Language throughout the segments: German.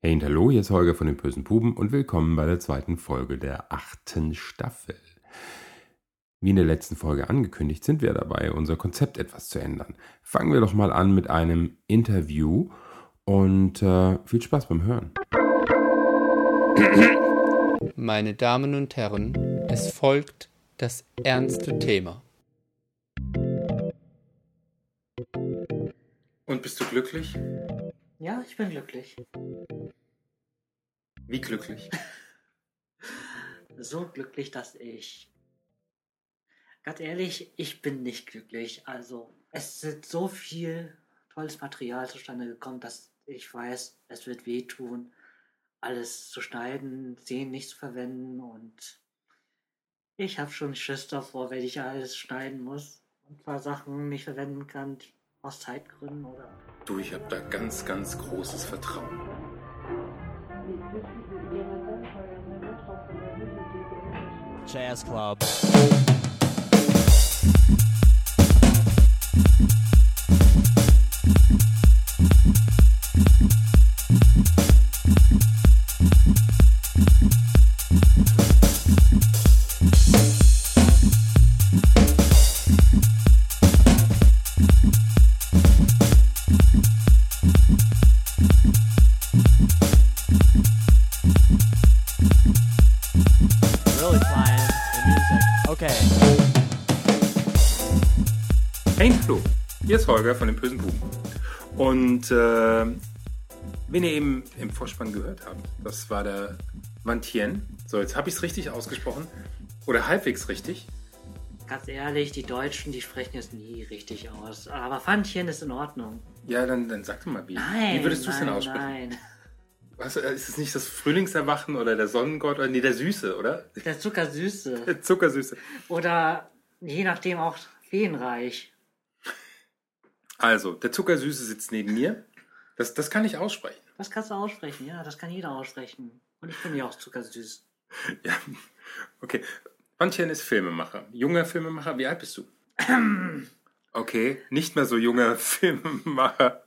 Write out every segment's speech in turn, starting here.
Hey und hallo, hier ist Holger von den bösen Buben und willkommen bei der zweiten Folge der achten Staffel. Wie in der letzten Folge angekündigt, sind wir dabei, unser Konzept etwas zu ändern. Fangen wir doch mal an mit einem Interview und äh, viel Spaß beim Hören. Meine Damen und Herren, es folgt das ernste Thema. Und bist du glücklich? Ja, ich bin glücklich. Wie glücklich? so glücklich, dass ich. Ganz ehrlich, ich bin nicht glücklich. Also, es ist so viel tolles Material zustande gekommen, dass ich weiß, es wird wehtun, alles zu schneiden, Szenen nicht zu verwenden und ich habe schon Schiss davor, wenn ich alles schneiden muss und ein paar Sachen nicht verwenden kann, aus Zeitgründen oder. Du, ich habe da ganz, ganz großes Vertrauen. Jazz Club. Holger von den bösen Buben. Und äh, wen ihr eben im Vorspann gehört habt, das war der Vantien. So, jetzt habe ich es richtig ausgesprochen. Oder halbwegs richtig. Ganz ehrlich, die Deutschen, die sprechen es nie richtig aus. Aber Fantchen ist in Ordnung. Ja, dann, dann sag doch mal, wie. Nein. wie würdest du es denn aussprechen? Nein. Was, äh, ist es nicht das Frühlingserwachen oder der Sonnengott oder nee, der Süße, oder? Der Zuckersüße. Der Zuckersüße. Oder je nachdem auch Feenreich. Also, der Zuckersüße sitzt neben mir. Das, das kann ich aussprechen. Das kannst du aussprechen, ja, das kann jeder aussprechen. Und ich finde ja auch zuckersüß. Ja, okay. Antjen ist Filmemacher. Junger Filmemacher. Wie alt bist du? Okay, nicht mehr so junger Filmemacher.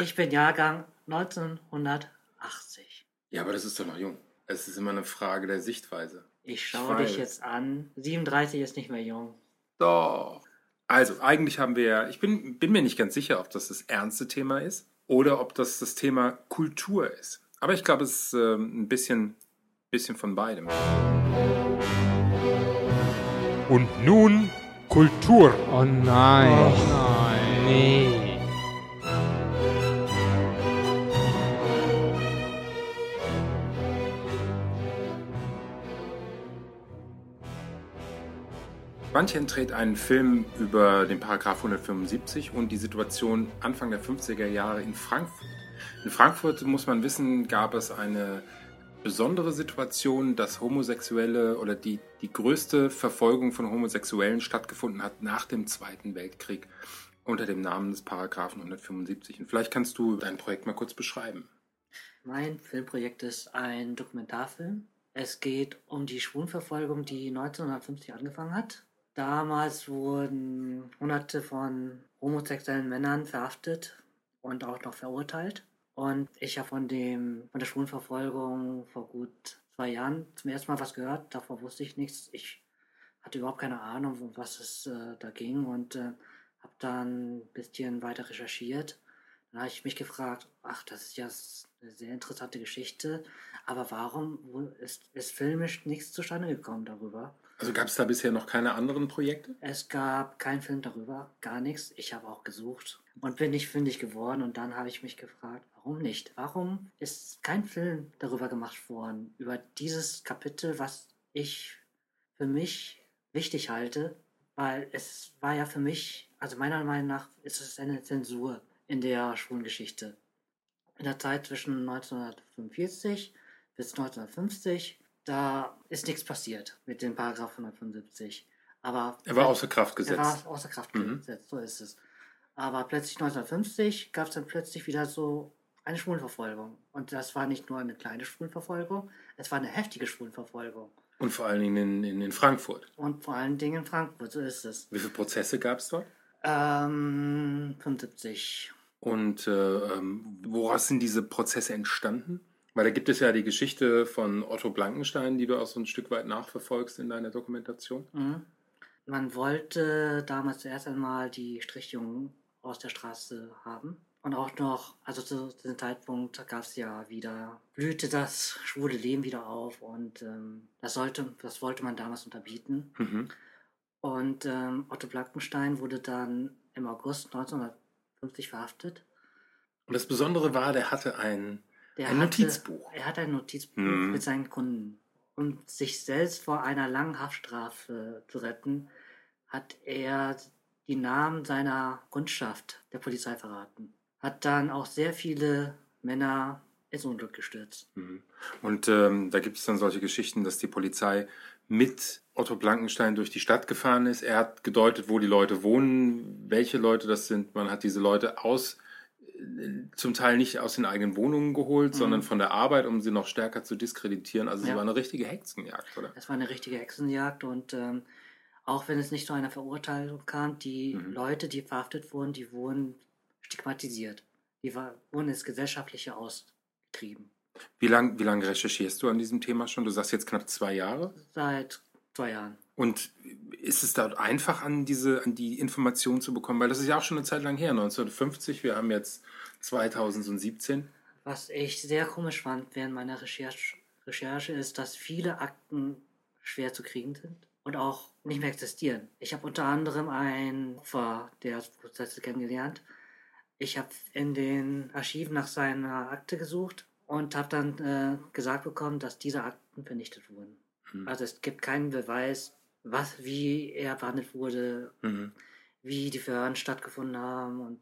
Ich bin Jahrgang 1980. Ja, aber das ist doch noch jung. Es ist immer eine Frage der Sichtweise. Ich schaue weiß. dich jetzt an. 37 ist nicht mehr jung. Doch. Also, eigentlich haben wir ja, ich bin, bin mir nicht ganz sicher, ob das das ernste Thema ist oder ob das das Thema Kultur ist. Aber ich glaube, es ist ähm, ein bisschen, bisschen von beidem. Und nun Kultur. Oh nein. nein. Nee. Wandchen dreht einen Film über den Paragraph 175 und die Situation Anfang der 50er Jahre in Frankfurt. In Frankfurt, muss man wissen, gab es eine besondere Situation, dass Homosexuelle oder die, die größte Verfolgung von Homosexuellen stattgefunden hat nach dem Zweiten Weltkrieg unter dem Namen des Paragraphen 175. Und vielleicht kannst du dein Projekt mal kurz beschreiben. Mein Filmprojekt ist ein Dokumentarfilm. Es geht um die Schwulenverfolgung, die 1950 angefangen hat. Damals wurden hunderte von homosexuellen Männern verhaftet und auch noch verurteilt. Und ich habe von, von der Schwulenverfolgung vor gut zwei Jahren zum ersten Mal was gehört. Davor wusste ich nichts. Ich hatte überhaupt keine Ahnung, um was es äh, da ging und äh, habe dann ein bisschen weiter recherchiert. Dann habe ich mich gefragt, ach, das ist ja eine sehr interessante Geschichte, aber warum ist, ist filmisch nichts zustande gekommen darüber? Also gab es da bisher noch keine anderen Projekte? Es gab keinen Film darüber, gar nichts. Ich habe auch gesucht und bin nicht fündig geworden. Und dann habe ich mich gefragt, warum nicht? Warum ist kein Film darüber gemacht worden, über dieses Kapitel, was ich für mich wichtig halte? Weil es war ja für mich, also meiner Meinung nach, ist es eine Zensur in der Schwulengeschichte. In der Zeit zwischen 1945 bis 1950, da ist nichts passiert mit dem Paragraph 175. Aber Er war außer Kraft er gesetzt. war außer Kraft Mhm. gesetzt, so ist es. Aber plötzlich 1950 gab es dann plötzlich wieder so eine Schwulenverfolgung. Und das war nicht nur eine kleine Schwulenverfolgung, es war eine heftige Schwulenverfolgung. Und vor allen Dingen in, in, in Frankfurt. Und vor allen Dingen in Frankfurt, so ist es. Wie viele Prozesse gab es dort? Ähm, 75. Und äh, ähm, woraus sind diese Prozesse entstanden? Weil da gibt es ja die Geschichte von Otto Blankenstein, die du auch so ein Stück weit nachverfolgst in deiner Dokumentation. Mhm. Man wollte damals zuerst einmal die Strichjungen aus der Straße haben. Und auch noch, also zu diesem Zeitpunkt gab es ja wieder, blühte das schwule Leben wieder auf und ähm, das sollte, das wollte man damals unterbieten. Mhm. Und ähm, Otto Blankenstein wurde dann im August 1950 verhaftet. Und das Besondere war, der hatte ein, Der ein hatte- Notizbuch. Er hatte ein Notizbuch Mhm. mit seinen Kunden. Um sich selbst vor einer langen Haftstrafe zu retten, hat er die Namen seiner Kundschaft der Polizei verraten. Hat dann auch sehr viele Männer ins Unglück gestürzt. Mhm. Und ähm, da gibt es dann solche Geschichten, dass die Polizei mit Otto Blankenstein durch die Stadt gefahren ist. Er hat gedeutet, wo die Leute wohnen, welche Leute das sind. Man hat diese Leute aus, äh, zum Teil nicht aus den eigenen Wohnungen geholt, Mhm. sondern von der Arbeit, um sie noch stärker zu diskreditieren. Also es Ja. war eine richtige Hexenjagd, oder? Es war eine richtige Hexenjagd und ähm, auch wenn es nicht zu einer Verurteilung kam, die Mhm. Leute, die verhaftet wurden, die wurden stigmatisiert. Die war, wurden ins Gesellschaftliche ausgetrieben. Wie lange wie lang recherchierst du an diesem Thema schon? Du sagst jetzt knapp zwei Jahre. Seit zwei Jahren. Und ist es dort einfach, an diese, an die Informationen zu bekommen? Weil das ist ja auch schon eine Zeit lang her, 1950. Wir haben jetzt 2017. Was ich sehr komisch fand während meiner Recherche, Recherche ist, dass viele Akten schwer zu kriegen sind und auch nicht mehr existieren. Ich habe unter anderem ein Opfer der Prozesse kennengelernt. Ich habe in den Archiven nach seiner Akte gesucht und habe dann äh, gesagt bekommen, dass diese Akten vernichtet wurden. Mhm. Also es gibt keinen Beweis, was, wie er behandelt wurde, Mhm. wie die Verhören stattgefunden haben und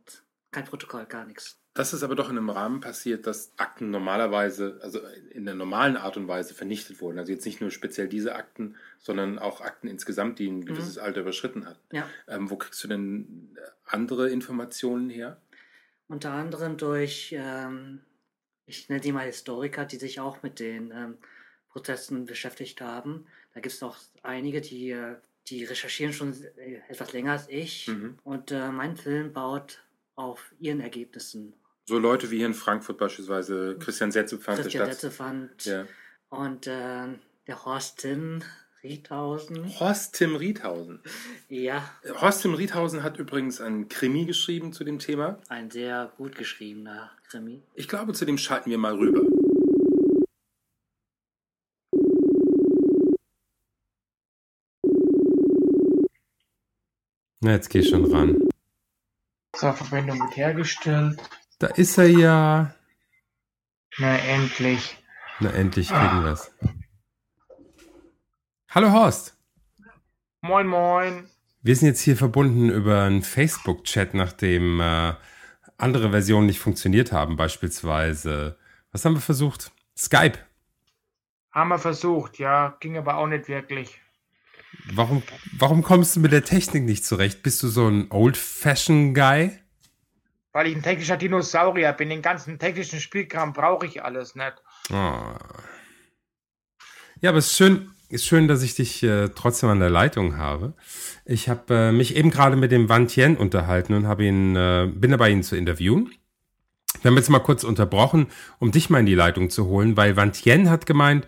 kein Protokoll, gar nichts. Das ist aber doch in einem Rahmen passiert, dass Akten normalerweise, also in der normalen Art und Weise vernichtet wurden. Also jetzt nicht nur speziell diese Akten, sondern auch Akten insgesamt, die ein gewisses Alter überschritten hatten. Ja. Ähm, wo kriegst du denn andere Informationen her? Unter anderem durch, ähm, ich nenne die mal Historiker, die sich auch mit den ähm, Protesten beschäftigt haben. Da gibt es auch einige, die, die recherchieren schon etwas länger als ich. Mhm. Und äh, mein Film baut auf ihren Ergebnissen. So Leute wie hier in Frankfurt beispielsweise Christian Setzepfand Christian Stadt. Letzefand Ja. und äh, der Horst Tin Riethausen. Horst Tim Riethausen. Ja, Horst Tim Riethausen hat übrigens einen Krimi geschrieben zu dem Thema. ein sehr gut geschriebener Krimi. Ich glaube, zu dem schalten wir mal rüber. Na, jetzt geh schon ran. So, Verbindung wird hergestellt. Da ist er ja. Na, endlich. Na, endlich kriegen wir's. Hallo Horst. Moin, moin. Wir sind jetzt hier verbunden über einen Facebook-Chat, nachdem äh, andere Versionen nicht funktioniert haben. Beispielsweise, was haben wir versucht? Skype. Haben wir versucht, ja. Ging aber auch nicht wirklich. Warum, warum kommst du mit der Technik nicht zurecht? Bist du so ein Old-Fashion-Guy? Weil ich ein technischer Dinosaurier bin. Den ganzen technischen Spielkram brauche ich alles nicht. Ah. Ja, aber es ist schön, ist schön, dass ich dich äh, trotzdem an der Leitung habe. Ich habe äh, mich eben gerade mit dem Van Tien unterhalten und habe ihn, äh, bin dabei, ihn zu interviewen. Wir haben jetzt mal kurz unterbrochen, um dich mal in die Leitung zu holen, weil Van Tien hat gemeint,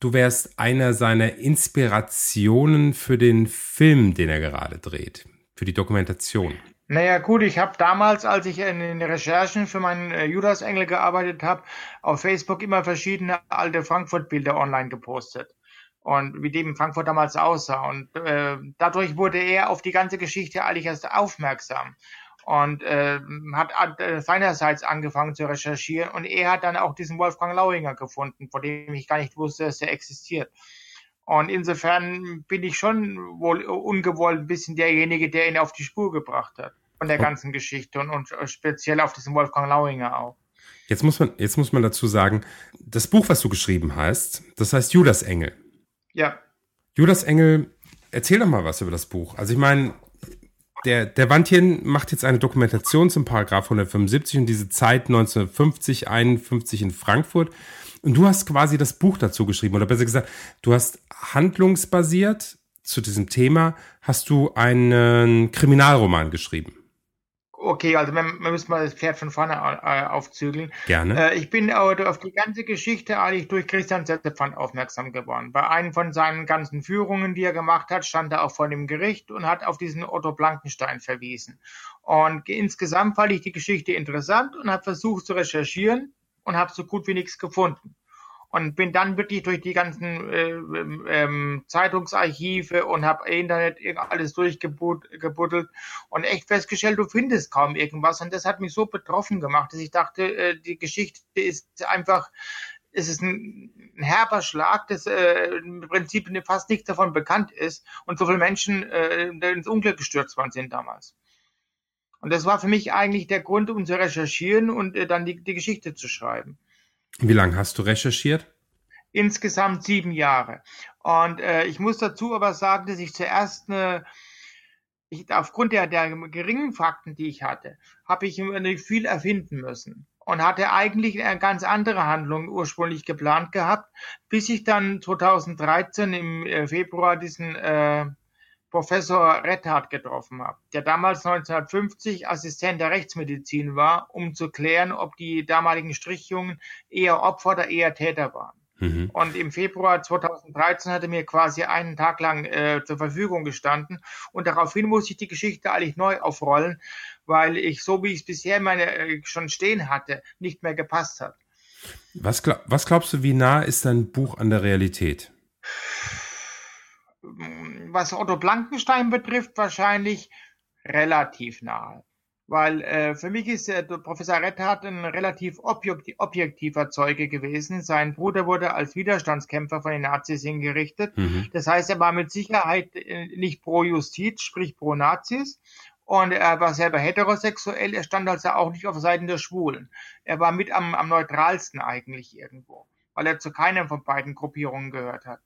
du wärst einer seiner Inspirationen für den Film, den er gerade dreht, für die Dokumentation. Naja, gut, ich habe damals, als ich in den Recherchen für meinen äh, Judas-Engel gearbeitet habe, auf Facebook immer verschiedene alte Frankfurt-Bilder online gepostet. Und wie dem in Frankfurt damals aussah. Und äh, dadurch wurde er auf die ganze Geschichte eigentlich erst aufmerksam. Und äh, hat äh, seinerseits angefangen zu recherchieren. Und er hat dann auch diesen Wolfgang Lauinger gefunden, von dem ich gar nicht wusste, dass er existiert. Und insofern bin ich schon wohl ungewollt ein bisschen derjenige, der ihn auf die Spur gebracht hat. Von der ganzen Geschichte und, und speziell auf diesen Wolfgang Lauinger auch. Jetzt muss man, jetzt muss man dazu sagen, das Buch, was du geschrieben hast, das heißt Judas Engel. Ja, Judas Engel, erzähl doch mal was über das Buch. Also ich meine, der, der Wandchen macht jetzt eine Dokumentation zum Paragraph 175 und diese Zeit 1950, 51 in Frankfurt. Und du hast quasi das Buch dazu geschrieben, oder besser gesagt, du hast handlungsbasiert zu diesem Thema, hast du einen Kriminalroman geschrieben. Okay, also man, man müsste mal das Pferd von vorne äh, aufzügeln. Gerne. Äh, ich bin aber auf die ganze Geschichte eigentlich durch Christian Setzepfand aufmerksam geworden. Bei einem von seinen ganzen Führungen, die er gemacht hat, stand er auch vor dem Gericht und hat auf diesen Otto Blankenstein verwiesen. Und insgesamt fand ich die Geschichte interessant und habe versucht zu recherchieren und habe so gut wie nichts gefunden und bin dann wirklich durch die ganzen äh, ähm, Zeitungsarchive und habe Internet alles durchgebuddelt und echt festgestellt, du findest kaum irgendwas. Und das hat mich so betroffen gemacht, dass ich dachte, äh, die Geschichte ist einfach es ist ein, ein herber Schlag, dass äh, im Prinzip fast nichts davon bekannt ist und so viele Menschen äh, ins Unglück gestürzt worden sind damals. Und das war für mich eigentlich der Grund, um zu recherchieren und äh, dann die, die Geschichte zu schreiben. Wie lange hast du recherchiert? Insgesamt sieben Jahre. Und äh, ich muss dazu aber sagen, dass ich zuerst eine, ich, aufgrund der, der geringen Fakten, die ich hatte, habe ich viel erfinden müssen und hatte eigentlich eine ganz andere Handlung ursprünglich geplant gehabt, bis ich dann 2013 im äh, Februar diesen äh, Professor Retthardt getroffen habe, der damals 1950 Assistent der Rechtsmedizin war, um zu klären, ob die damaligen Strichjungen eher Opfer oder eher Täter waren. Mhm. Und im Februar 2013 hatte mir quasi einen Tag lang äh, zur Verfügung gestanden und daraufhin musste ich die Geschichte eigentlich neu aufrollen, weil ich so wie ich es bisher meine äh, schon stehen hatte, nicht mehr gepasst hat. Was, glaub, was glaubst du, wie nah ist dein Buch an der Realität? Was Otto Blankenstein betrifft, wahrscheinlich relativ nahe. Weil äh, für mich ist der Professor Retthardt ein relativ objektiver Zeuge gewesen. Sein Bruder wurde als Widerstandskämpfer von den Nazis hingerichtet. Mhm. Das heißt, er war mit Sicherheit äh, nicht pro Justiz, sprich pro Nazis. Und er war selber heterosexuell, er stand also auch nicht auf Seiten der Schwulen. Er war mit am, am neutralsten eigentlich irgendwo, weil er zu keiner von beiden Gruppierungen gehört hat.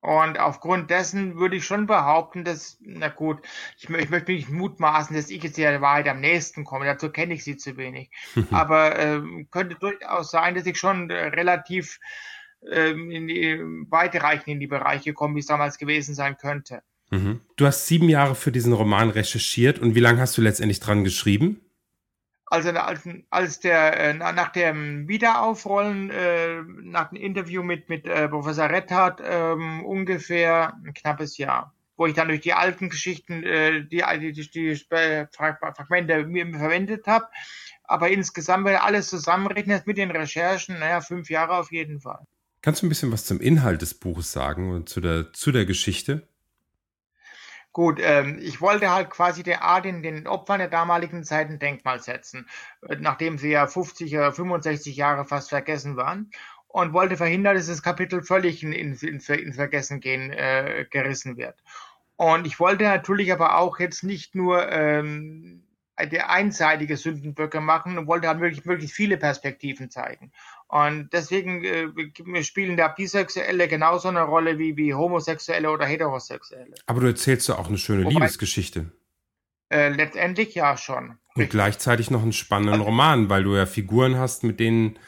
Und aufgrund dessen würde ich schon behaupten, dass, na gut, ich, ich möchte nicht mutmaßen, dass ich jetzt der Wahrheit am nächsten komme. Dazu kenne ich sie zu wenig. Aber äh, könnte durchaus sein, dass ich schon äh, relativ äh, in die weitreichend in die Bereiche komme, wie es damals gewesen sein könnte. Mhm. Du hast sieben Jahre für diesen Roman recherchiert und wie lange hast du letztendlich dran geschrieben? Also als, als der äh, nach dem Wiederaufrollen, äh, nach dem Interview mit mit äh, Professor Retthardt ähm, ungefähr ein knappes Jahr, wo ich dann durch die alten Geschichten äh, die, die, die, die Fragmente verwendet habe. Aber insgesamt, wenn alles zusammenrechnet mit den Recherchen, naja, fünf Jahre auf jeden Fall. Kannst du ein bisschen was zum Inhalt des Buches sagen und zu der, zu der Geschichte? Gut, ähm, ich wollte halt quasi der Art in den Opfern der damaligen Zeit ein Denkmal setzen, äh, nachdem sie ja 50 oder 65 Jahre fast vergessen waren und wollte verhindern, dass das Kapitel völlig in, in, in Vergessen gehen äh, gerissen wird. Und ich wollte natürlich aber auch jetzt nicht nur ähm, der einseitige Sündenböcke machen und wollte halt wirklich, wirklich viele Perspektiven zeigen. Und deswegen äh, spielen da Bisexuelle genauso eine Rolle wie, wie Homosexuelle oder Heterosexuelle. Aber du erzählst ja auch eine schöne Wobei, Liebesgeschichte. Äh, letztendlich ja schon. Und gleichzeitig noch einen spannenden Roman, weil du ja Figuren hast, mit denen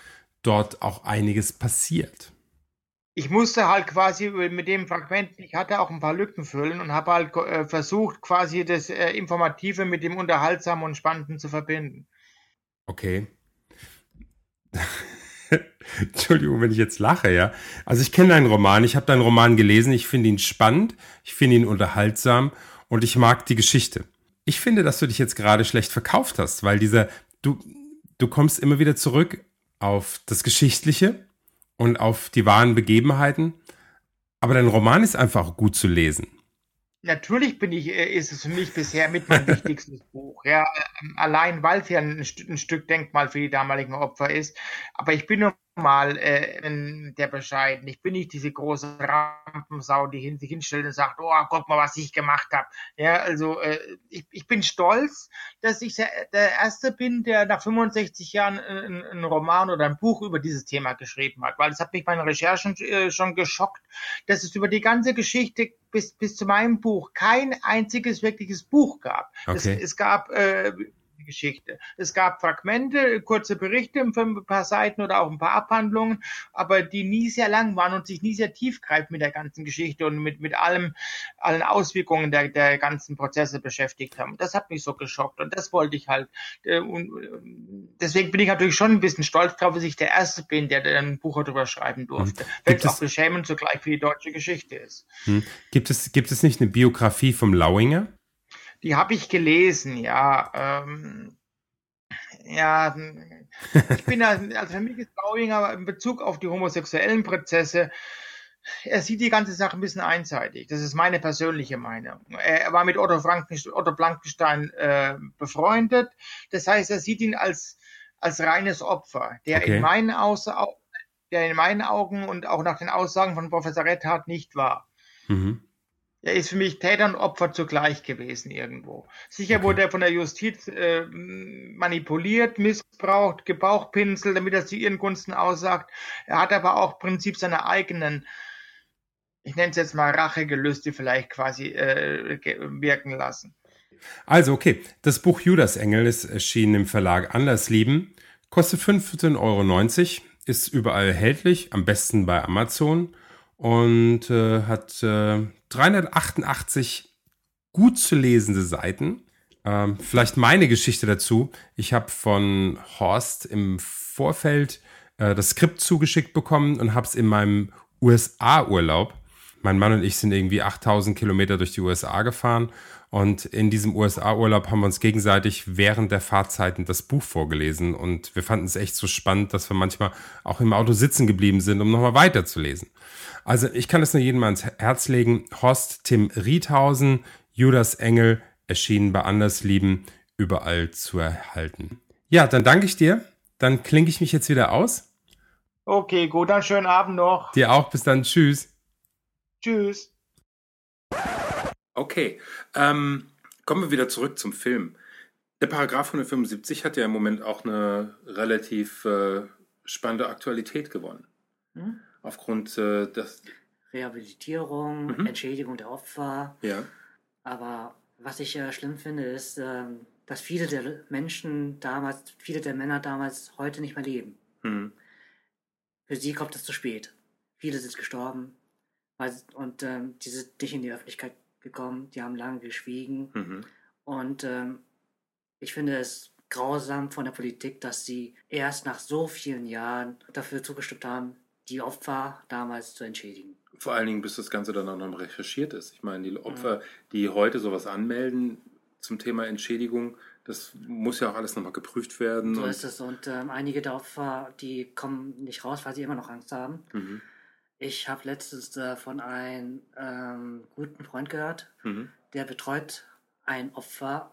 dort auch einiges passiert ich musste halt quasi mit dem Fragment, ich hatte auch ein paar Lücken füllen und habe halt äh, versucht, quasi das äh, Informative mit dem Unterhaltsamen und Spannenden zu verbinden. Okay. Entschuldigung, wenn ich jetzt lache, ja. Also ich kenne deinen Roman, ich habe deinen Roman gelesen, ich finde ihn spannend, ich finde ihn unterhaltsam und ich mag die Geschichte. Ich finde, dass du dich jetzt gerade schlecht verkauft hast, weil dieser, du, du kommst immer wieder zurück auf das Geschichtliche, und auf die wahren Begebenheiten. Aber dein Roman ist einfach gut zu lesen. Natürlich bin ich, äh, ist es für mich bisher mit mein wichtigstes Buch. Ja, ähm, allein weil es ja ein, ein, Stück Denkmal für die damaligen Opfer ist. Aber ich bin nur mal äh, der bescheiden. Ich bin nicht diese große Rampensau, die hin, sich hinstellt und sagt, oh, guck mal, was ich gemacht habe. Ja, also äh, ich, ich bin stolz, dass ich der, der Erste bin, der nach 65 Jahren einen, einen Roman oder ein Buch über dieses Thema geschrieben hat. Weil es hat mich meine Recherchen äh, schon geschockt, dass es über die ganze Geschichte bis, bis zu meinem Buch kein einziges wirkliches Buch gab. Okay. Es, es gab äh, Geschichte. Es gab Fragmente, kurze Berichte ein paar Seiten oder auch ein paar Abhandlungen, aber die nie sehr lang waren und sich nie sehr tiefgreifend mit der ganzen Geschichte und mit, mit allem, allen Auswirkungen der, der ganzen Prozesse beschäftigt haben. Das hat mich so geschockt und das wollte ich halt. Äh, und deswegen bin ich natürlich schon ein bisschen stolz darauf, dass ich der Erste bin, der ein Buch darüber schreiben durfte. Hm. Weil Gibt es es- auch beschämend zugleich für die deutsche Geschichte ist. Hm. Gibt, es, gibt es nicht eine Biografie vom Lauinger? Die habe ich gelesen, ja. Ähm, ja, ich bin da, also für mich ist Bauinger in Bezug auf die homosexuellen Prozesse, er sieht die ganze Sache ein bisschen einseitig. Das ist meine persönliche Meinung. Er war mit Otto, Frankenstein, Otto Blankenstein äh, befreundet. Das heißt, er sieht ihn als, als reines Opfer, der Okay. in meinen Aussa der in meinen Augen und auch nach den Aussagen von Professor Rethardt nicht war. Mhm. Er ist für mich Täter und Opfer zugleich gewesen irgendwo. Sicher Okay. wurde er von der Justiz äh, manipuliert, missbraucht, gebauchpinselt, damit er zu ihren Gunsten aussagt. Er hat aber auch im Prinzip seine eigenen, ich nenne es jetzt mal Rachegelüste vielleicht quasi äh, wirken lassen. Also, okay. Das Buch Judasengel ist erschienen im Verlag Anderslieben. Kostet 15,90 Euro. Ist überall erhältlich. Am besten bei Amazon. Und äh, hat äh, 388 gut zu lesende Seiten. Ähm, vielleicht meine Geschichte dazu. Ich habe von Horst im Vorfeld äh, das Skript zugeschickt bekommen und habe es in meinem USA-Urlaub. Mein Mann und ich sind irgendwie 8000 Kilometer durch die USA gefahren und in diesem USA-Urlaub haben wir uns gegenseitig während der Fahrzeiten das Buch vorgelesen und wir fanden es echt so spannend, dass wir manchmal auch im Auto sitzen geblieben sind, um nochmal weiterzulesen. Also ich kann es nur jedem ans Herz legen. Horst Tim Riethausen, Judas Engel, erschienen bei Anderslieben, überall zu erhalten. Ja, dann danke ich dir. Dann klinke ich mich jetzt wieder aus. Okay, gut, dann schönen Abend noch. Dir auch. Bis dann. Tschüss. Tschüss. Okay, ähm, kommen wir wieder zurück zum Film. Der Paragraph 175 hat ja im Moment auch eine relativ äh, spannende Aktualität gewonnen. Hm? Aufgrund äh, des, Rehabilitierung, Mhm. Entschädigung der Opfer. ja, Aber was ich äh, schlimm finde, ist, ähm, dass viele der Menschen damals, viele der Männer damals heute nicht mehr leben. hm, Für sie kommt es zu spät. Viele sind gestorben und ähm, die sind nicht in die Öffentlichkeit gekommen, die haben lange geschwiegen. mhm. Und ähm, ich finde es grausam von der Politik, dass sie erst nach so vielen Jahren dafür zugestimmt haben, die Opfer damals zu entschädigen. Vor allen Dingen, bis das Ganze dann auch noch recherchiert ist. Ich meine, die Opfer, die heute sowas anmelden zum Thema Entschädigung, das muss ja auch alles nochmal geprüft werden. So und- ist es. Und ähm, einige der Opfer, die kommen nicht raus, weil sie immer noch Angst haben. Mhm. Ich habe letztens äh, von einem ähm, guten Freund gehört, Mhm. der betreut ein Opfer.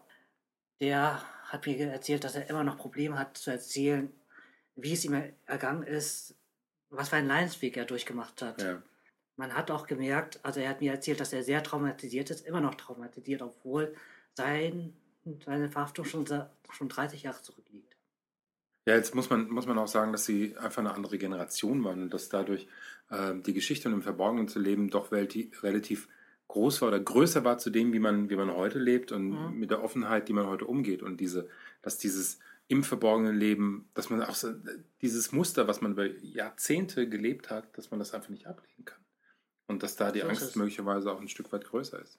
Der hat mir erzählt, dass er immer noch Probleme hat zu erzählen, wie es ihm ergangen ist, was für einen Leidensweg er durchgemacht hat. Ja. Man hat auch gemerkt, also er hat mir erzählt, dass er sehr traumatisiert ist, immer noch traumatisiert, obwohl sein, seine Verhaftung schon, schon 30 Jahre zurückliegt. Ja, jetzt muss man, muss man auch sagen, dass sie einfach eine andere Generation waren und dass dadurch ähm, die Geschichte und im Verborgenen zu leben doch relativ groß war oder größer war zu dem, wie man, wie man heute lebt und Mhm. mit der Offenheit, die man heute umgeht und diese, dass dieses im verborgenen Leben, dass man auch so, dieses Muster, was man über Jahrzehnte gelebt hat, dass man das einfach nicht ablegen kann. Und dass da die So Angst möglicherweise auch ein Stück weit größer ist.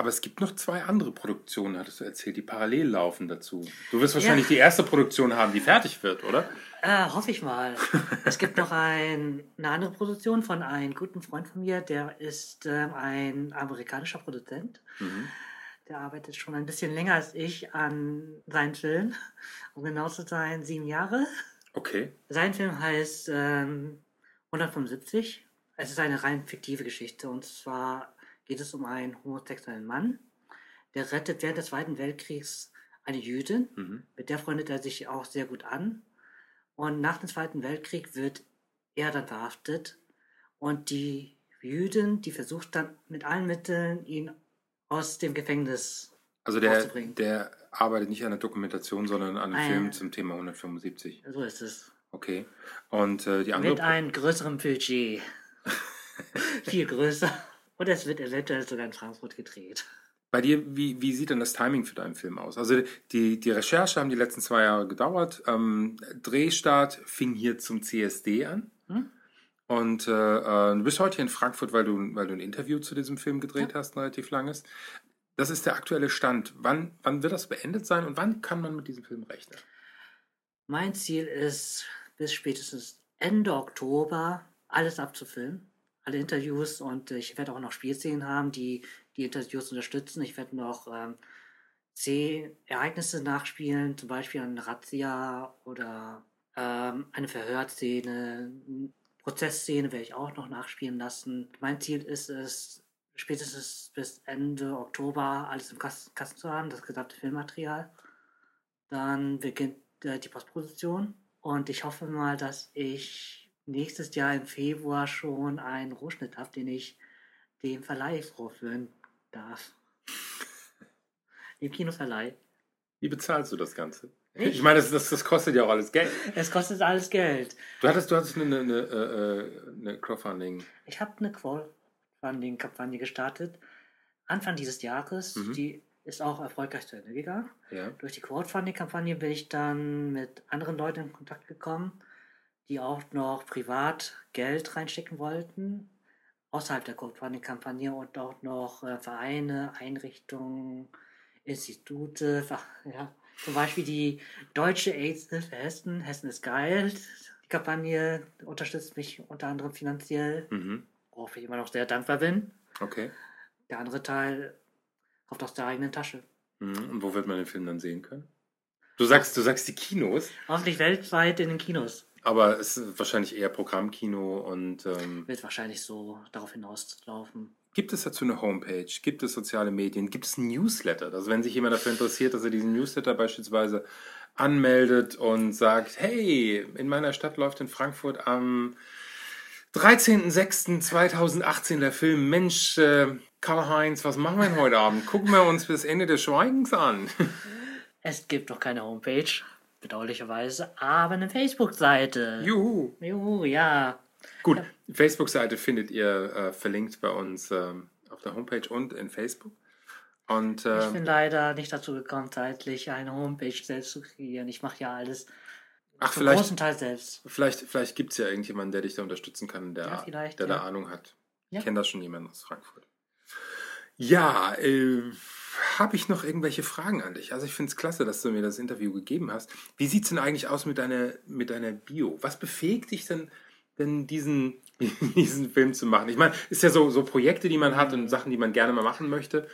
Aber es gibt noch zwei andere Produktionen, hattest du erzählt, die parallel laufen dazu. Du wirst wahrscheinlich die erste Produktion haben, die fertig wird, oder? Äh, hoffe ich mal. es gibt noch ein, eine andere Produktion von einem guten Freund von mir, der ist ähm, ein amerikanischer Produzent. Mhm. Der arbeitet schon ein bisschen länger als ich an seinen Film. Um genau zu sein, sieben Jahre. Okay. Sein Film heißt ähm, 175. Es ist eine rein fiktive Geschichte. Und zwar geht es um einen homosexuellen Mann, der rettet während des Zweiten Weltkriegs eine Jüdin. Mhm. Mit der freundet er sich auch sehr gut an. Und nach dem Zweiten Weltkrieg wird er dann verhaftet. Und die Jüdin, die versucht dann mit allen Mitteln, ihn aus dem Gefängnis. Also der, der arbeitet nicht an der Dokumentation, sondern an einem Film zum Thema 175. So ist es. Okay. Und äh, die andere. Mit einem größeren Budget. Viel größer. Und es wird eventuell sogar in Frankfurt gedreht. Bei dir, wie, wie sieht denn das Timing für deinen Film aus? Also die, die Recherche haben die letzten zwei Jahre gedauert. Ähm, Drehstart fing hier zum CSD an. Hm? Und äh, äh, du bist heute hier in Frankfurt, weil du, weil du ein Interview zu diesem Film gedreht hast, ein relativ langes. Das ist der aktuelle Stand. Wann, wann wird das beendet sein und wann kann man mit diesem Film rechnen? Mein Ziel ist, bis spätestens Ende Oktober alles abzufilmen. Alle Interviews und ich werde auch noch Spielszenen haben, die die Interviews unterstützen. Ich werde noch ähm, zehn Ereignisse nachspielen, zum Beispiel eine Razzia oder ähm, eine Verhörszene, Prozessszene werde ich auch noch nachspielen lassen. Mein Ziel ist es, spätestens bis Ende Oktober alles im Kasten, Kasten zu haben, das gesamte Filmmaterial. Dann beginnt äh, die Postproduktion und ich hoffe mal, dass ich nächstes Jahr im Februar schon einen Rohschnitt habe, den ich dem Verleih vorführen darf. Dem Kinoverleih. Wie bezahlst du das Ganze? Ich? Ich meine, das, das, das kostet ja auch alles Geld. Es kostet alles Geld. Du hattest, du hattest eine, eine, eine, eine Crowdfunding. Ich habe eine Crowdfunding-Kampagne gestartet, Anfang dieses Jahres. Mhm. Die ist auch erfolgreich zu Ende gegangen. Ja. Durch die Crowdfunding-Kampagne bin ich dann mit anderen Leuten in Kontakt gekommen, die auch noch privat Geld reinstecken wollten, außerhalb der Crowdfunding-Kampagne und auch noch äh, Vereine, Einrichtungen, Institute, ja, zum Beispiel die Deutsche AIDS-Hilfe Hessen, Hessen ist geil. Die Kampagne unterstützt mich unter anderem finanziell, Mhm. worauf ich immer noch sehr dankbar bin. Okay. Der andere Teil kommt aus der eigenen Tasche. Mhm. Und wo wird man den Film dann sehen können? Du sagst, du sagst die Kinos, Hoffentlich weltweit in den Kinos. Aber es ist wahrscheinlich eher Programmkino und ähm, Wird wahrscheinlich so darauf hinauslaufen. gibt es dazu eine Homepage? Gibt es soziale Medien? Gibt es ein Newsletter? Also wenn sich jemand dafür interessiert, dass er diesen Newsletter beispielsweise anmeldet und sagt, hey, in meiner Stadt läuft in Frankfurt am 13.06.2018 der Film Mensch, äh, Karl-Heinz, was machen wir denn heute Abend? Gucken wir uns bis Ende des Schweigens an. Es gibt noch keine Homepage, bedauerlicherweise, aber eine Facebook-Seite. Juhu. Juhu, ja. Gut, die Facebook-Seite findet ihr äh, verlinkt bei uns ähm, auf der Homepage und in Facebook. Und Ich äh, bin leider nicht dazu gekommen, zeitlich eine Homepage selbst zu kreieren. Ich mache ja alles ach, zum großen Teil selbst. vielleicht, vielleicht gibt es ja irgendjemanden, der dich da unterstützen kann, der, Ja, der da ja. Ahnung hat. Ja. Ich kenne da schon jemanden aus Frankfurt. Ja, äh, habe ich noch irgendwelche Fragen an dich? Also ich finde es klasse, dass du mir das Interview gegeben hast. Wie sieht es denn eigentlich aus mit deiner, mit deiner Bio? Was befähigt dich denn, denn diesen, diesen Film zu machen? Ich meine, ist ja so, so Projekte, die man hat und Sachen, die man gerne mal machen möchte.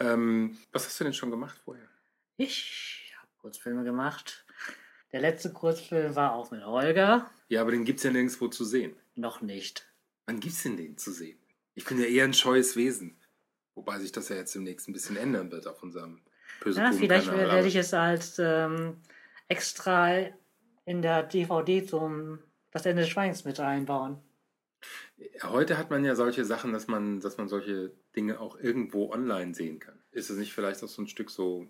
Ähm, was hast du denn schon gemacht vorher? Ich habe Kurzfilme gemacht. Der letzte Kurzfilm war auch mit Holger. Ja, aber den gibt es ja nirgendwo zu sehen. Noch nicht. Wann gibt's denn den zu sehen? Ich bin ja eher ein scheues Wesen. Wobei sich das ja jetzt demnächst ein bisschen ändern wird auf unserem böse Ja, vielleicht Kanal. werde ich es als ähm, extra in der DVD zum Das Ende des Schweigens mit einbauen. Heute hat man ja solche Sachen, dass man, dass man solche Dinge auch irgendwo online sehen kann. Ist es nicht vielleicht auch so ein Stück so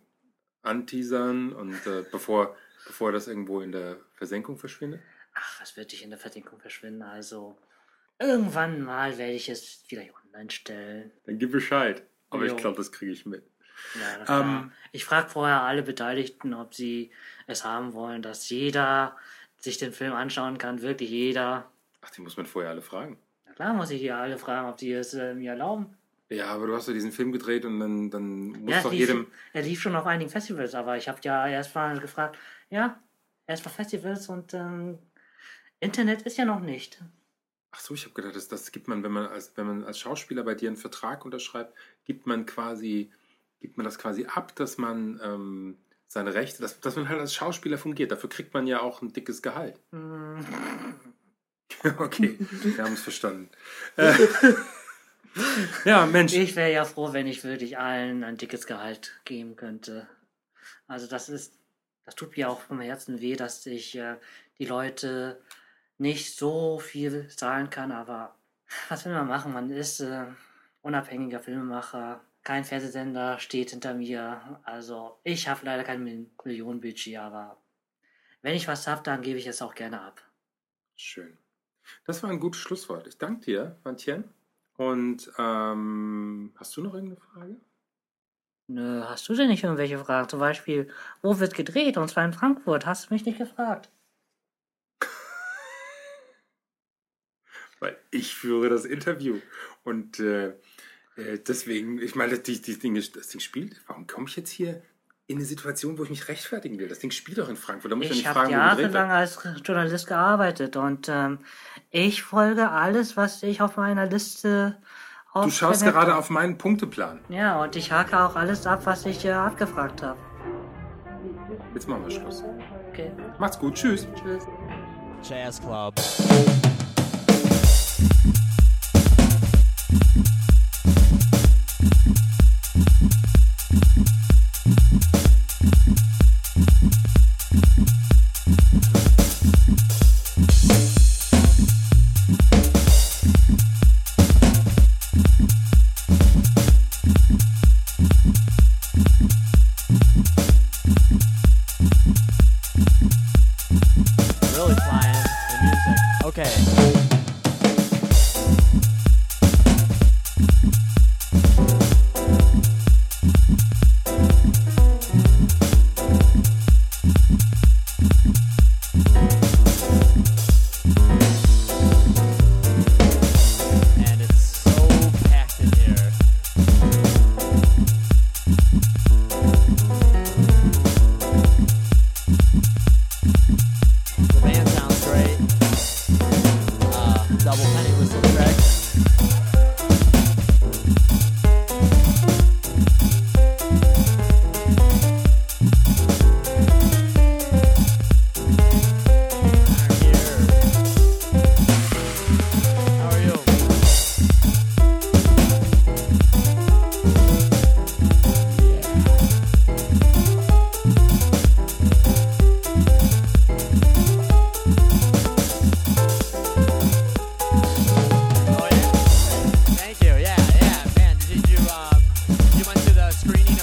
anteasern und äh, bevor, bevor das irgendwo in der Versenkung verschwindet? Ach, es wird nicht in der Versenkung verschwinden. Also irgendwann mal werde ich es vielleicht online stellen. Dann gib Bescheid. Aber Jo. ich glaube, das kriege ich mit. Ja. Ähm, ich frage vorher alle Beteiligten, ob sie es haben wollen, dass jeder sich den Film anschauen kann. Wirklich jeder. Ach, die muss man vorher alle fragen. Na klar muss ich hier alle fragen, ob sie es äh, mir erlauben. Ja, aber du hast ja diesen Film gedreht und dann, dann muss Ja, doch lief, jedem. er lief schon auf einigen Festivals, aber ich habe ja erst mal gefragt, ja, erst mal Festivals und ähm, Internet ist ja noch nicht. Ach so, ich habe gedacht, das, das gibt man, wenn man als wenn man als Schauspieler bei dir einen Vertrag unterschreibt, gibt man quasi, gibt man das quasi ab, dass man ähm, seine Rechte, dass, dass man halt als Schauspieler fungiert. Dafür kriegt man ja auch ein dickes Gehalt. Hm, okay, wir haben es verstanden. Ja, Mensch. Ich wäre ja froh, wenn ich wirklich allen ein dickes Gehalt geben könnte. Also das ist, das tut mir auch vom Herzen weh, dass ich äh, die Leute nicht so viel zahlen kann, aber was will man machen? Man ist äh, unabhängiger Filmemacher, kein Fernsehsender steht hinter mir. Also ich habe leider kein Mil- Millionenbudget, aber wenn ich was habe, dann gebe ich es auch gerne ab. Schön. Das war ein gutes Schlusswort. Ich danke dir, Wantjen. Und ähm, hast du noch irgendeine Frage? Nö, hast du denn nicht irgendwelche Fragen? Zum Beispiel, wo wird gedreht? Und zwar in Frankfurt. Hast du mich nicht gefragt? Weil ich führe das Interview. Und äh, äh, deswegen, ich meine, die, die Ding, das Ding spielt. Warum komme ich jetzt hier in eine Situation, wo ich mich rechtfertigen will? Das Ding spielt doch in Frankfurt. Da muss ich, Ich ja nicht habe fragen, jahrelang als Journalist gearbeitet und ähm, ich folge alles, was ich auf meiner Liste Du auf schaust gerade auf meinen Punkteplan. Ja, und ich hake auch alles ab, was ich äh, abgefragt habe. Jetzt machen wir Schluss. Okay, Macht's gut. Tschüss. tschüss. Jazz Club. Mm-hmm. You went to the screening.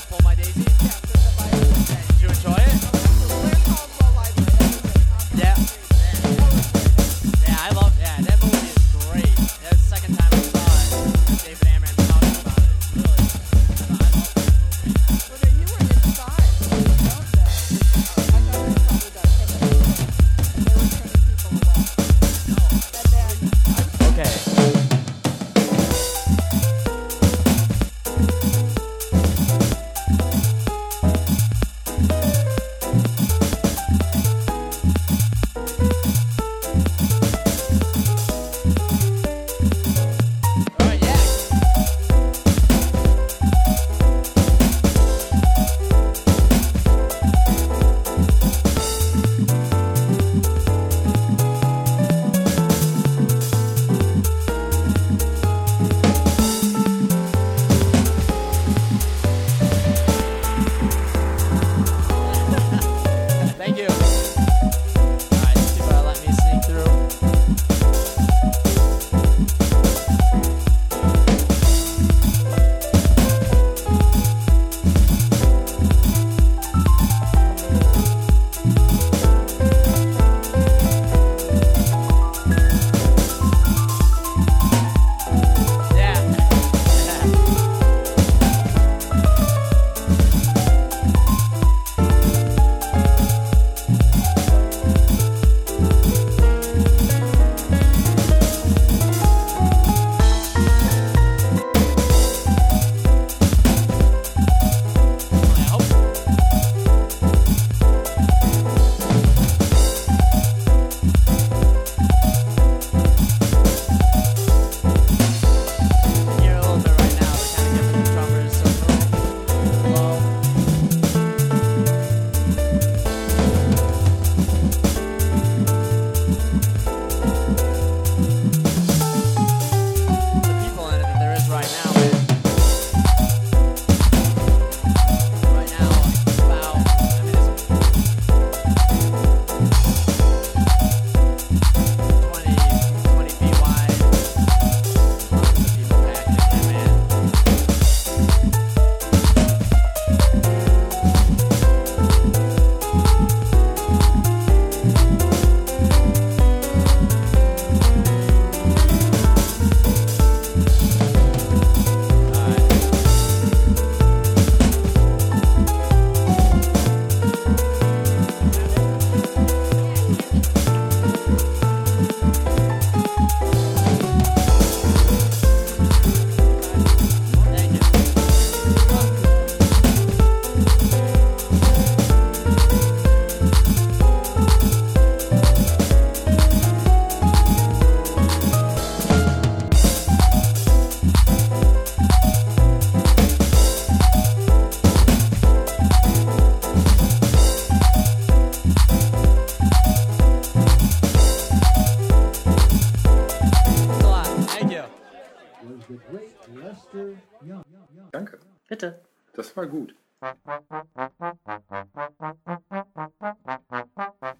Das war gut.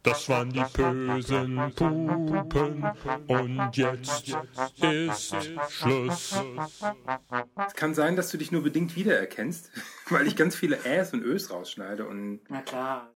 Das waren die bösen Pupen und jetzt ist Schluss. Es kann sein, dass du dich nur bedingt wiedererkennst, weil ich ganz viele Äs und Ös rausschneide und Na klar.